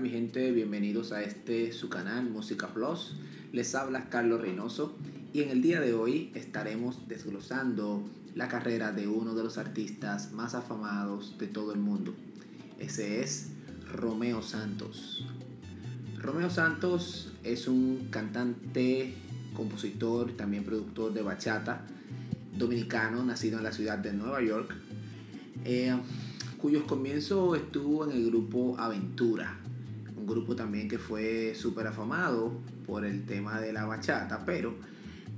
mi gente? Bienvenidos a este su canal Música Plus. Les habla Carlos Reynoso y en el día de hoy estaremos desglosando la carrera de uno de los artistas más afamados de todo el mundo. Ese es Romeo Santos. Romeo Santos es un cantante, compositor, también productor de bachata dominicano, nacido en la ciudad de Nueva York. Eh, cuyos comienzos estuvo en el grupo Aventura, grupo también que fue súper afamado por el tema de la bachata, pero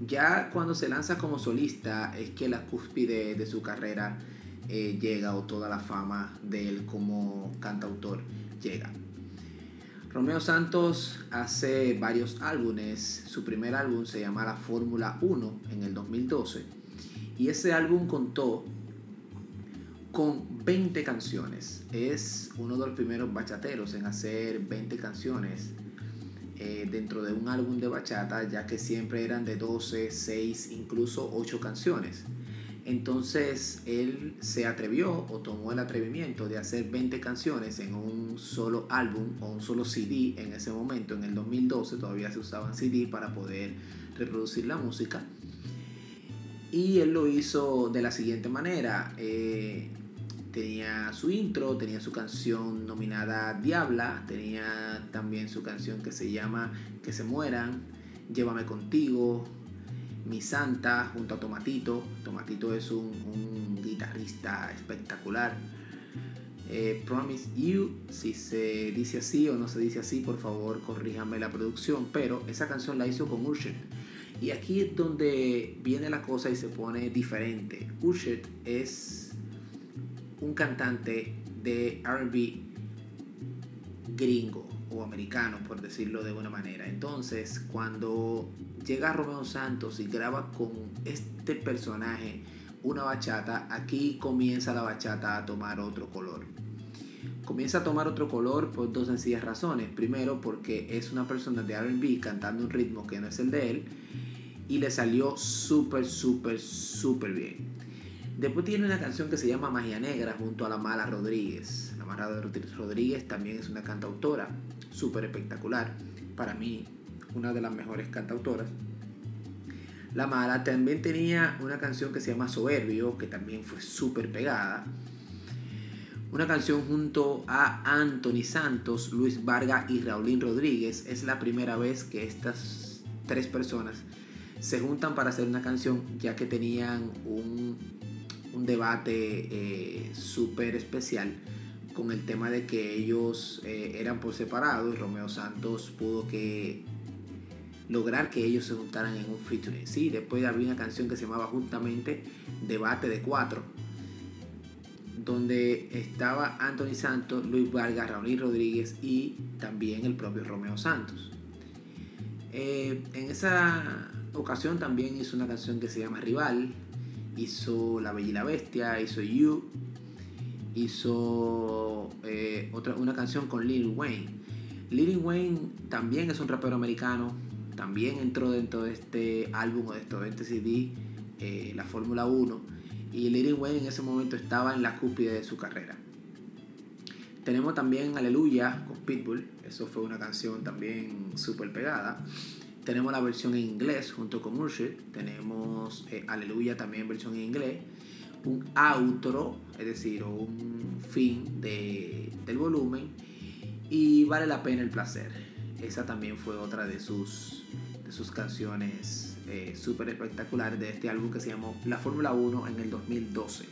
ya cuando se lanza como solista es que la cúspide de su carrera eh, llega o toda la fama de él como cantautor llega. Romeo Santos hace varios álbumes, su primer álbum se llama La Fórmula 1 en el 2012 y ese álbum contó con 20 canciones. Es uno de los primeros bachateros en hacer 20 canciones eh, dentro de un álbum de bachata, ya que siempre eran de 12, 6, incluso 8 canciones. Entonces él se atrevió o tomó el atrevimiento de hacer 20 canciones en un solo álbum o un solo CD en ese momento, en el 2012 todavía se usaban CD para poder reproducir la música. Y él lo hizo de la siguiente manera. Eh, tenía su intro, tenía su canción nominada Diabla, tenía también su canción que se llama Que se mueran, Llévame contigo, Mi Santa, junto a Tomatito. Tomatito es un, guitarrista espectacular. Eh, Promise You, si se dice así o no se dice así, por favor corríjame la producción, pero esa canción la hizo con Usher. Y aquí es donde viene la cosa y se pone diferente. Usher es un cantante de RB gringo o americano, por decirlo de una manera. Entonces, cuando llega Romeo Santos y graba con este personaje una bachata, aquí comienza la bachata a tomar otro color. Comienza a tomar otro color por dos sencillas razones. Primero, porque es una persona de RB cantando un ritmo que no es el de él y le salió súper, súper, súper bien. Después tiene una canción que se llama Magia Negra junto a la Mala Rodríguez. La Mala Rodríguez también es una cantautora súper espectacular. Para mí, una de las mejores cantautoras. La Mala también tenía una canción que se llama Soberbio, que también fue súper pegada. Una canción junto a Anthony Santos, Luis Varga y Raulín Rodríguez. Es la primera vez que estas tres personas se juntan para hacer una canción, ya que tenían un un debate eh, súper especial con el tema de que ellos eh, eran por separado y Romeo Santos pudo que lograr que ellos se juntaran en un featuring. Sí, después había una canción que se llamaba justamente Debate de Cuatro, donde estaba Anthony Santos, Luis Vargas, Raúl Rodríguez y también el propio Romeo Santos. Eh, en esa ocasión también hizo una canción que se llama Rival, hizo La Bella y la Bestia, hizo You, hizo eh, otra, una canción con Lil Wayne. Lil Wayne también es un rapero americano, también entró dentro de este álbum o dentro de este CD, eh, la Fórmula 1, y Lil Wayne en ese momento estaba en la cúspide de su carrera. Tenemos también Aleluya con Pitbull, eso fue una canción también súper pegada. Tenemos la versión en inglés junto con Murshid. Tenemos eh, Aleluya también versión en inglés. Un outro, es decir, un fin de, del volumen. Y vale la pena el placer. Esa también fue otra de sus, de sus canciones eh, súper espectaculares de este álbum que se llamó La Fórmula 1 en el 2012.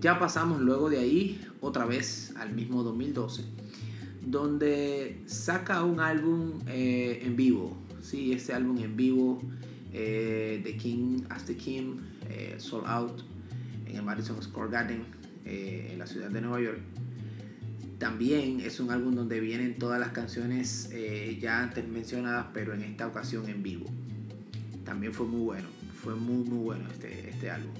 Ya pasamos luego de ahí otra vez al mismo 2012 donde saca un álbum eh, en vivo. Sí, este álbum en vivo eh, de King as the King, eh, Sold Out, en el Madison Square Garden, en la ciudad de Nueva York. También es un álbum donde vienen todas las canciones ya antes mencionadas, pero en esta ocasión en vivo. También fue muy bueno, fue muy muy bueno este, este álbum.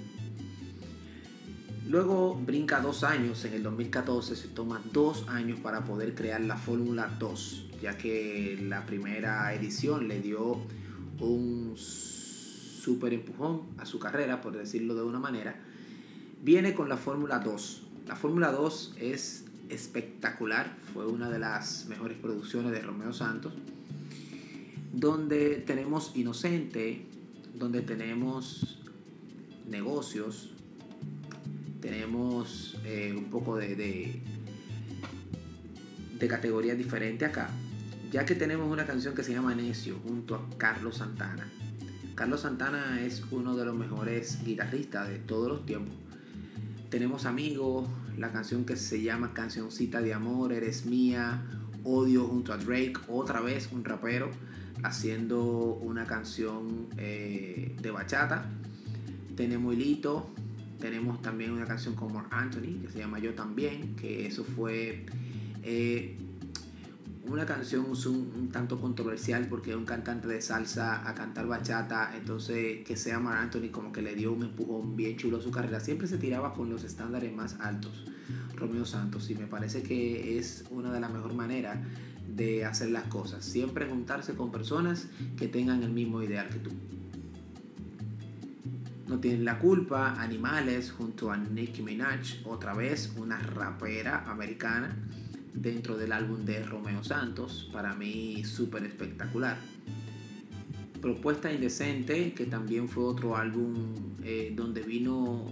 Luego brinca dos años, en el 2014 se toma dos años para poder crear la Fórmula 2, ya que la primera edición le dio un super empujón a su carrera, por decirlo de una manera. Viene con la Fórmula 2. La Fórmula 2 es espectacular, fue una de las mejores producciones de Romeo Santos, donde tenemos Inocente, donde tenemos negocios, tenemos eh, un poco de, de, de categorías diferentes acá, ya que tenemos una canción que se llama Necio junto a Carlos Santana. Carlos Santana es uno de los mejores guitarristas de todos los tiempos. Tenemos Amigos, la canción que se llama Cancioncita de Amor, Eres Mía, Odio junto a Drake, otra vez un rapero haciendo una canción eh, de bachata. Tenemos Hilito, tenemos también una canción con Mark Anthony que se llama Yo también, que eso fue eh, una canción un, tanto controversial porque un cantante de salsa a cantar bachata, entonces que sea Mark Anthony como que le dio un empujón bien chulo a su carrera. Siempre se tiraba con los estándares más altos, Romeo Santos, y me parece que es una de las mejores maneras de hacer las cosas. Siempre juntarse con personas que tengan el mismo ideal que tú. No tienen la culpa, Animales junto a Nicki Minaj, otra vez una rapera americana dentro del álbum de Romeo Santos, para mí súper espectacular. Propuesta Indecente, que también fue otro álbum eh, donde vino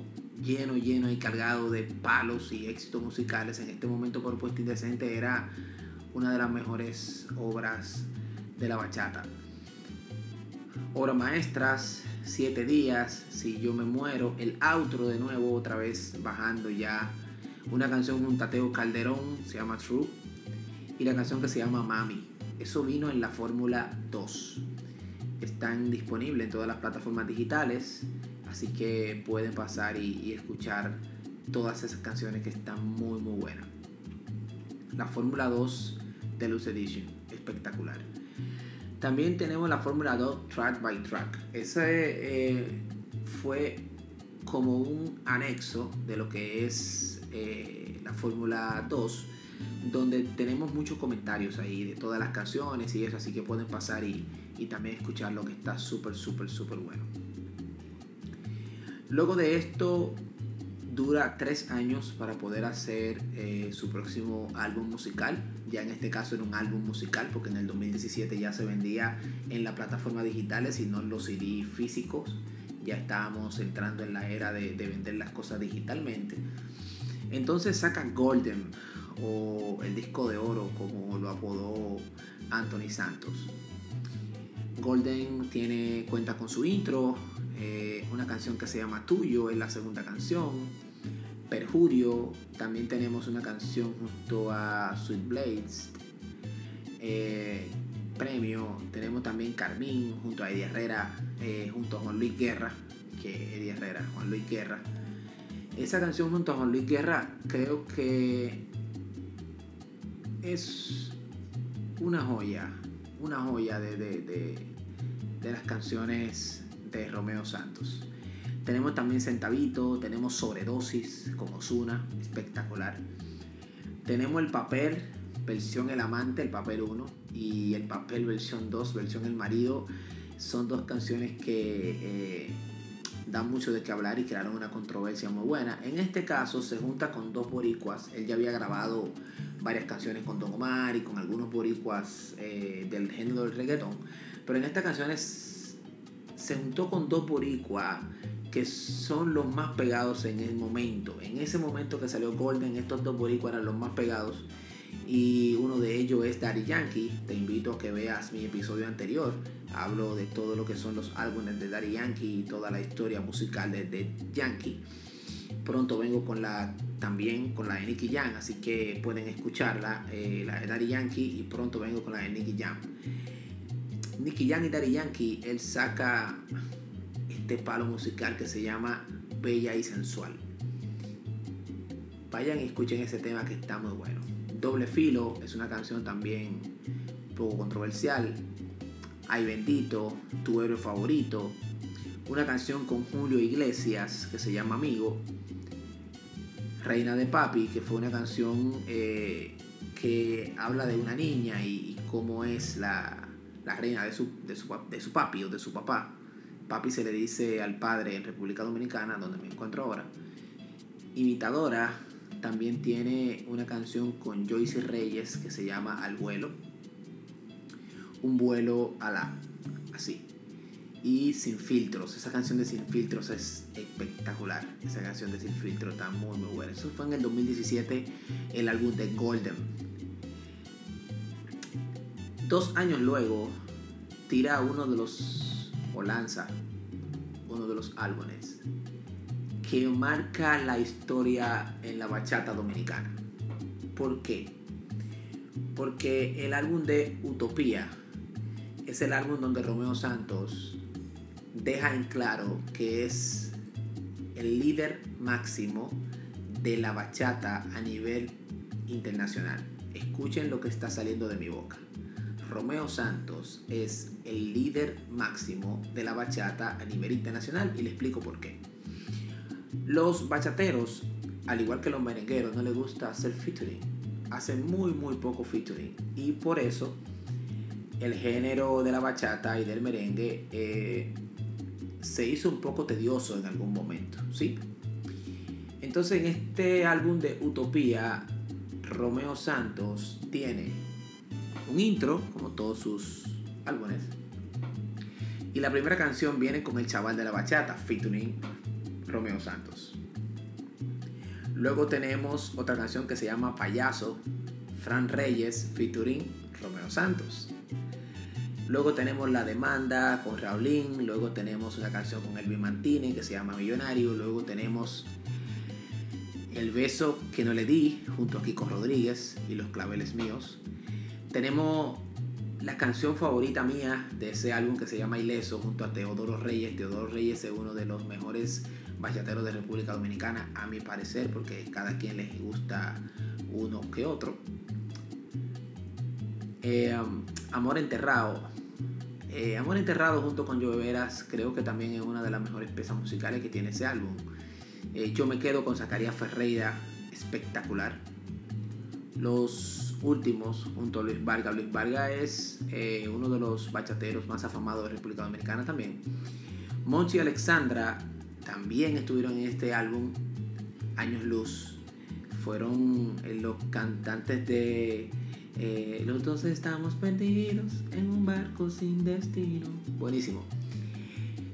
lleno, lleno y cargado de palos y éxitos musicales. En este momento Propuesta Indecente era una de las mejores obras de la bachata. Obras maestras, Siete días, Si yo me muero, el outro de nuevo otra vez bajando ya una canción un Tateo Calderón, se llama True, y la canción que se llama Mami. Eso vino en la Fórmula 2. Están disponibles en todas las plataformas digitales, así que pueden pasar y, escuchar todas esas canciones que están muy muy buenas. La Fórmula 2 Deluxe Edition, espectacular. También tenemos la Fórmula 2 Track by Track. Ese eh, fue como un anexo de lo que es eh, la Fórmula 2, donde tenemos muchos comentarios ahí de todas las canciones y eso, así que pueden pasar y, también escuchar lo que está súper, súper, súper bueno. Luego de esto, dura tres años para poder hacer eh, su próximo álbum musical. Ya en este caso era un álbum musical porque en el 2017 ya se vendía en las plataformas digitales y no en los CD físicos. Ya estábamos entrando en la era de, de vender las cosas digitalmente. Entonces saca Golden o el disco de oro como lo apodó Anthony Santos. Golden tiene cuenta con su intro, eh, una canción que se llama Tuyo es la segunda canción. Perjurio, también tenemos una canción junto a Sweet Blades. Eh, premio, tenemos también Carmín junto a Eddie Herrera, eh, junto a Juan Luis Guerra, que Eddie Herrera, Juan Luis Guerra esa canción junto a Juan Luis Guerra creo que es una joya, una joya de, de, las canciones de Romeo Santos. Tenemos también Centavito, tenemos Sobredosis con Osuna, espectacular. Tenemos el papel, versión El Amante, el papel 1, y el papel versión 2, versión El Marido. Son dos canciones que eh, dan mucho de qué hablar y crearon una controversia muy buena. En este caso se junta con dos boricuas. Él ya había grabado varias canciones con Don Omar y con algunos boricuas eh, del género del reggaeton. Pero en estas canciones se juntó con dos boricuas que son los más pegados en el momento. En ese momento que salió Golden, estos dos boricuas eran los más pegados. Y uno de ellos es Daddy Yankee. Te invito a que veas mi episodio anterior Hablo de todo lo que son los álbumes de Daddy Yankee y toda la historia musical de, Yankee. Pronto vengo con la también con la de Nicky Jam, así que pueden escucharla, eh, la de Daddy Yankee y pronto vengo con la de Nicky Jam. Nicky Jam y Daddy Yankee, él saca este palo musical que se llama Bella y Sensual. Vayan y escuchen ese tema que está muy bueno. Doble Filo es una canción también un poco controversial. Ay bendito, tu héroe favorito, una canción con Julio Iglesias que se llama Amigo, Reina de Papi, que fue una canción eh, que habla de una niña y, cómo es la, reina de su, de, su, de su papi o de su papá. Papi se le dice al padre en República Dominicana, donde me encuentro ahora. Imitadora, también tiene una canción con Joyce Reyes que se llama Al vuelo. Un vuelo a la así. Y Sin Filtros. Esa canción de Sin Filtros es espectacular. Esa canción de Sin Filtros está muy muy buena. Eso fue en el 2017 el álbum de Golden. Dos años luego tira uno de los o lanza uno de los álbumes que marca la historia en la bachata dominicana. ¿Por qué? Porque el álbum de Utopía es el álbum donde Romeo Santos deja en claro que es el líder máximo de la bachata a nivel internacional. Escuchen lo que está saliendo de mi boca. Romeo Santos es el líder máximo de la bachata a nivel internacional y le explico por qué. Los bachateros, al igual que los merengueros, no les gusta hacer featuring. Hacen muy muy poco featuring y por eso el género de la bachata y del merengue eh, se hizo un poco tedioso en algún momento, ¿sí? Entonces en este álbum de Utopía, Romeo Santos tiene un intro, como todos sus álbumes. Y la primera canción viene con el chaval de la bachata, featuring Romeo Santos. Luego tenemos otra canción que se llama Payaso, Fran Reyes, featuring Romeo Santos. Luego tenemos La Demanda con Raulín. Luego tenemos una canción con Elvin Mantini que se llama Millonario. Luego tenemos El beso que no le di junto a Kiko Rodríguez y Los claveles míos. Tenemos la canción favorita mía de ese álbum que se llama Ileso junto a Teodoro Reyes. Teodoro Reyes es uno de los mejores bachateros de República Dominicana, a mi parecer, porque cada quien les gusta uno que otro. Eh, Amor Enterrado. Eh, Amor Enterrado junto con Lloveras creo que también es una de las mejores piezas musicales que tiene ese álbum. Eh, yo me quedo con Zacarías Ferreira, espectacular. Los últimos junto a Luis Vargas. Luis Vargas es eh, uno de los bachateros más afamados de República Dominicana también. Monchi y Alexandra también estuvieron en este álbum Años Luz. Fueron eh, los cantantes de eh, Los dos estamos perdidos en un barco sin destino. Buenísimo.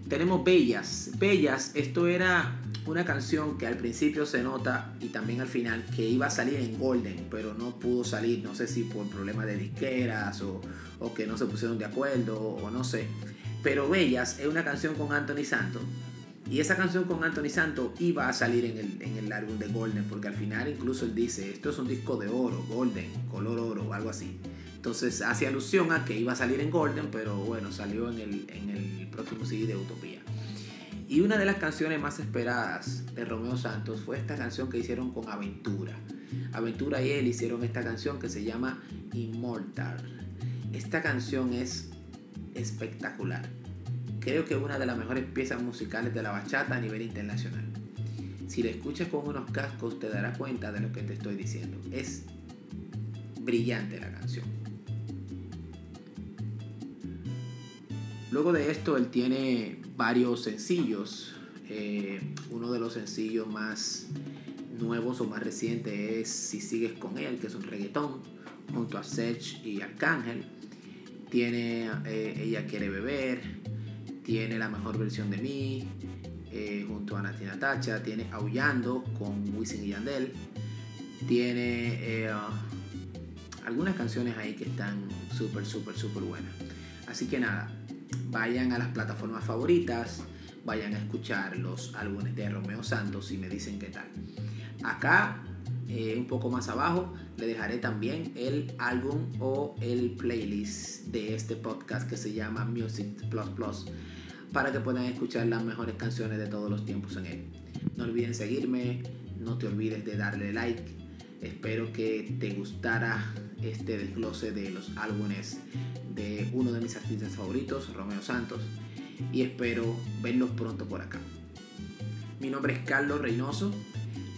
Tenemos Bellas. Bellas, esto era una canción que al principio se nota y también al final que iba a salir en Golden, pero no pudo salir, no sé si por problemas de disqueras o, que no se pusieron de acuerdo o, no sé. Pero Bellas es una canción con Anthony Santos y esa canción con Anthony Santos iba a salir en el, en el álbum de Golden, porque al final incluso él dice, esto es un disco de oro, Golden, color oro, o algo así. Entonces hace alusión a que iba a salir en Golden, pero bueno, salió en el, en el próximo CD de Utopía. Y una de las canciones más esperadas de Romeo Santos fue esta canción que hicieron con Aventura. Aventura y él hicieron esta canción que se llama Immortal. Esta canción es espectacular. Creo que es una de las mejores piezas musicales de la bachata a nivel internacional. Si la escuchas con unos cascos te darás cuenta de lo que te estoy diciendo. Es brillante la canción. Luego de esto él tiene varios sencillos. Eh, uno de los sencillos más nuevos o más recientes es Si sigues con él, que es un reggaetón, junto a Sech y Arcángel. Tiene eh, Ella quiere beber, tiene La mejor versión de mí, eh, junto a Natina Tacha, tiene Aullando con Wisin y Yandel, tiene algunas canciones ahí que están súper, súper, súper buenas. Así que nada, vayan a las plataformas favoritas, vayan a escuchar los álbumes de Romeo Santos y me dicen qué tal. Acá, eh, un poco más abajo, le dejaré también el álbum o el playlist de este podcast que se llama Music Plus Plus para que puedan escuchar las mejores canciones de todos los tiempos en él. No olviden seguirme, no te olvides de darle like. Espero que te gustara este desglose de los álbumes de uno de mis artistas favoritos, Romeo Santos, y espero verlos pronto por acá. Mi nombre es Carlos Reynoso,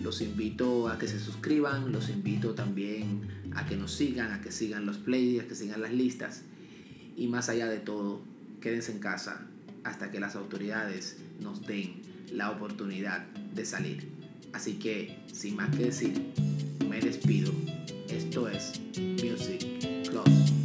los invito a que se suscriban, los invito también a que nos sigan, a que sigan los playlists, a que sigan las listas, y más allá de todo, quédense en casa hasta que las autoridades nos den la oportunidad de salir. Así que, sin más que decir, me despido. Esto es Music Plus.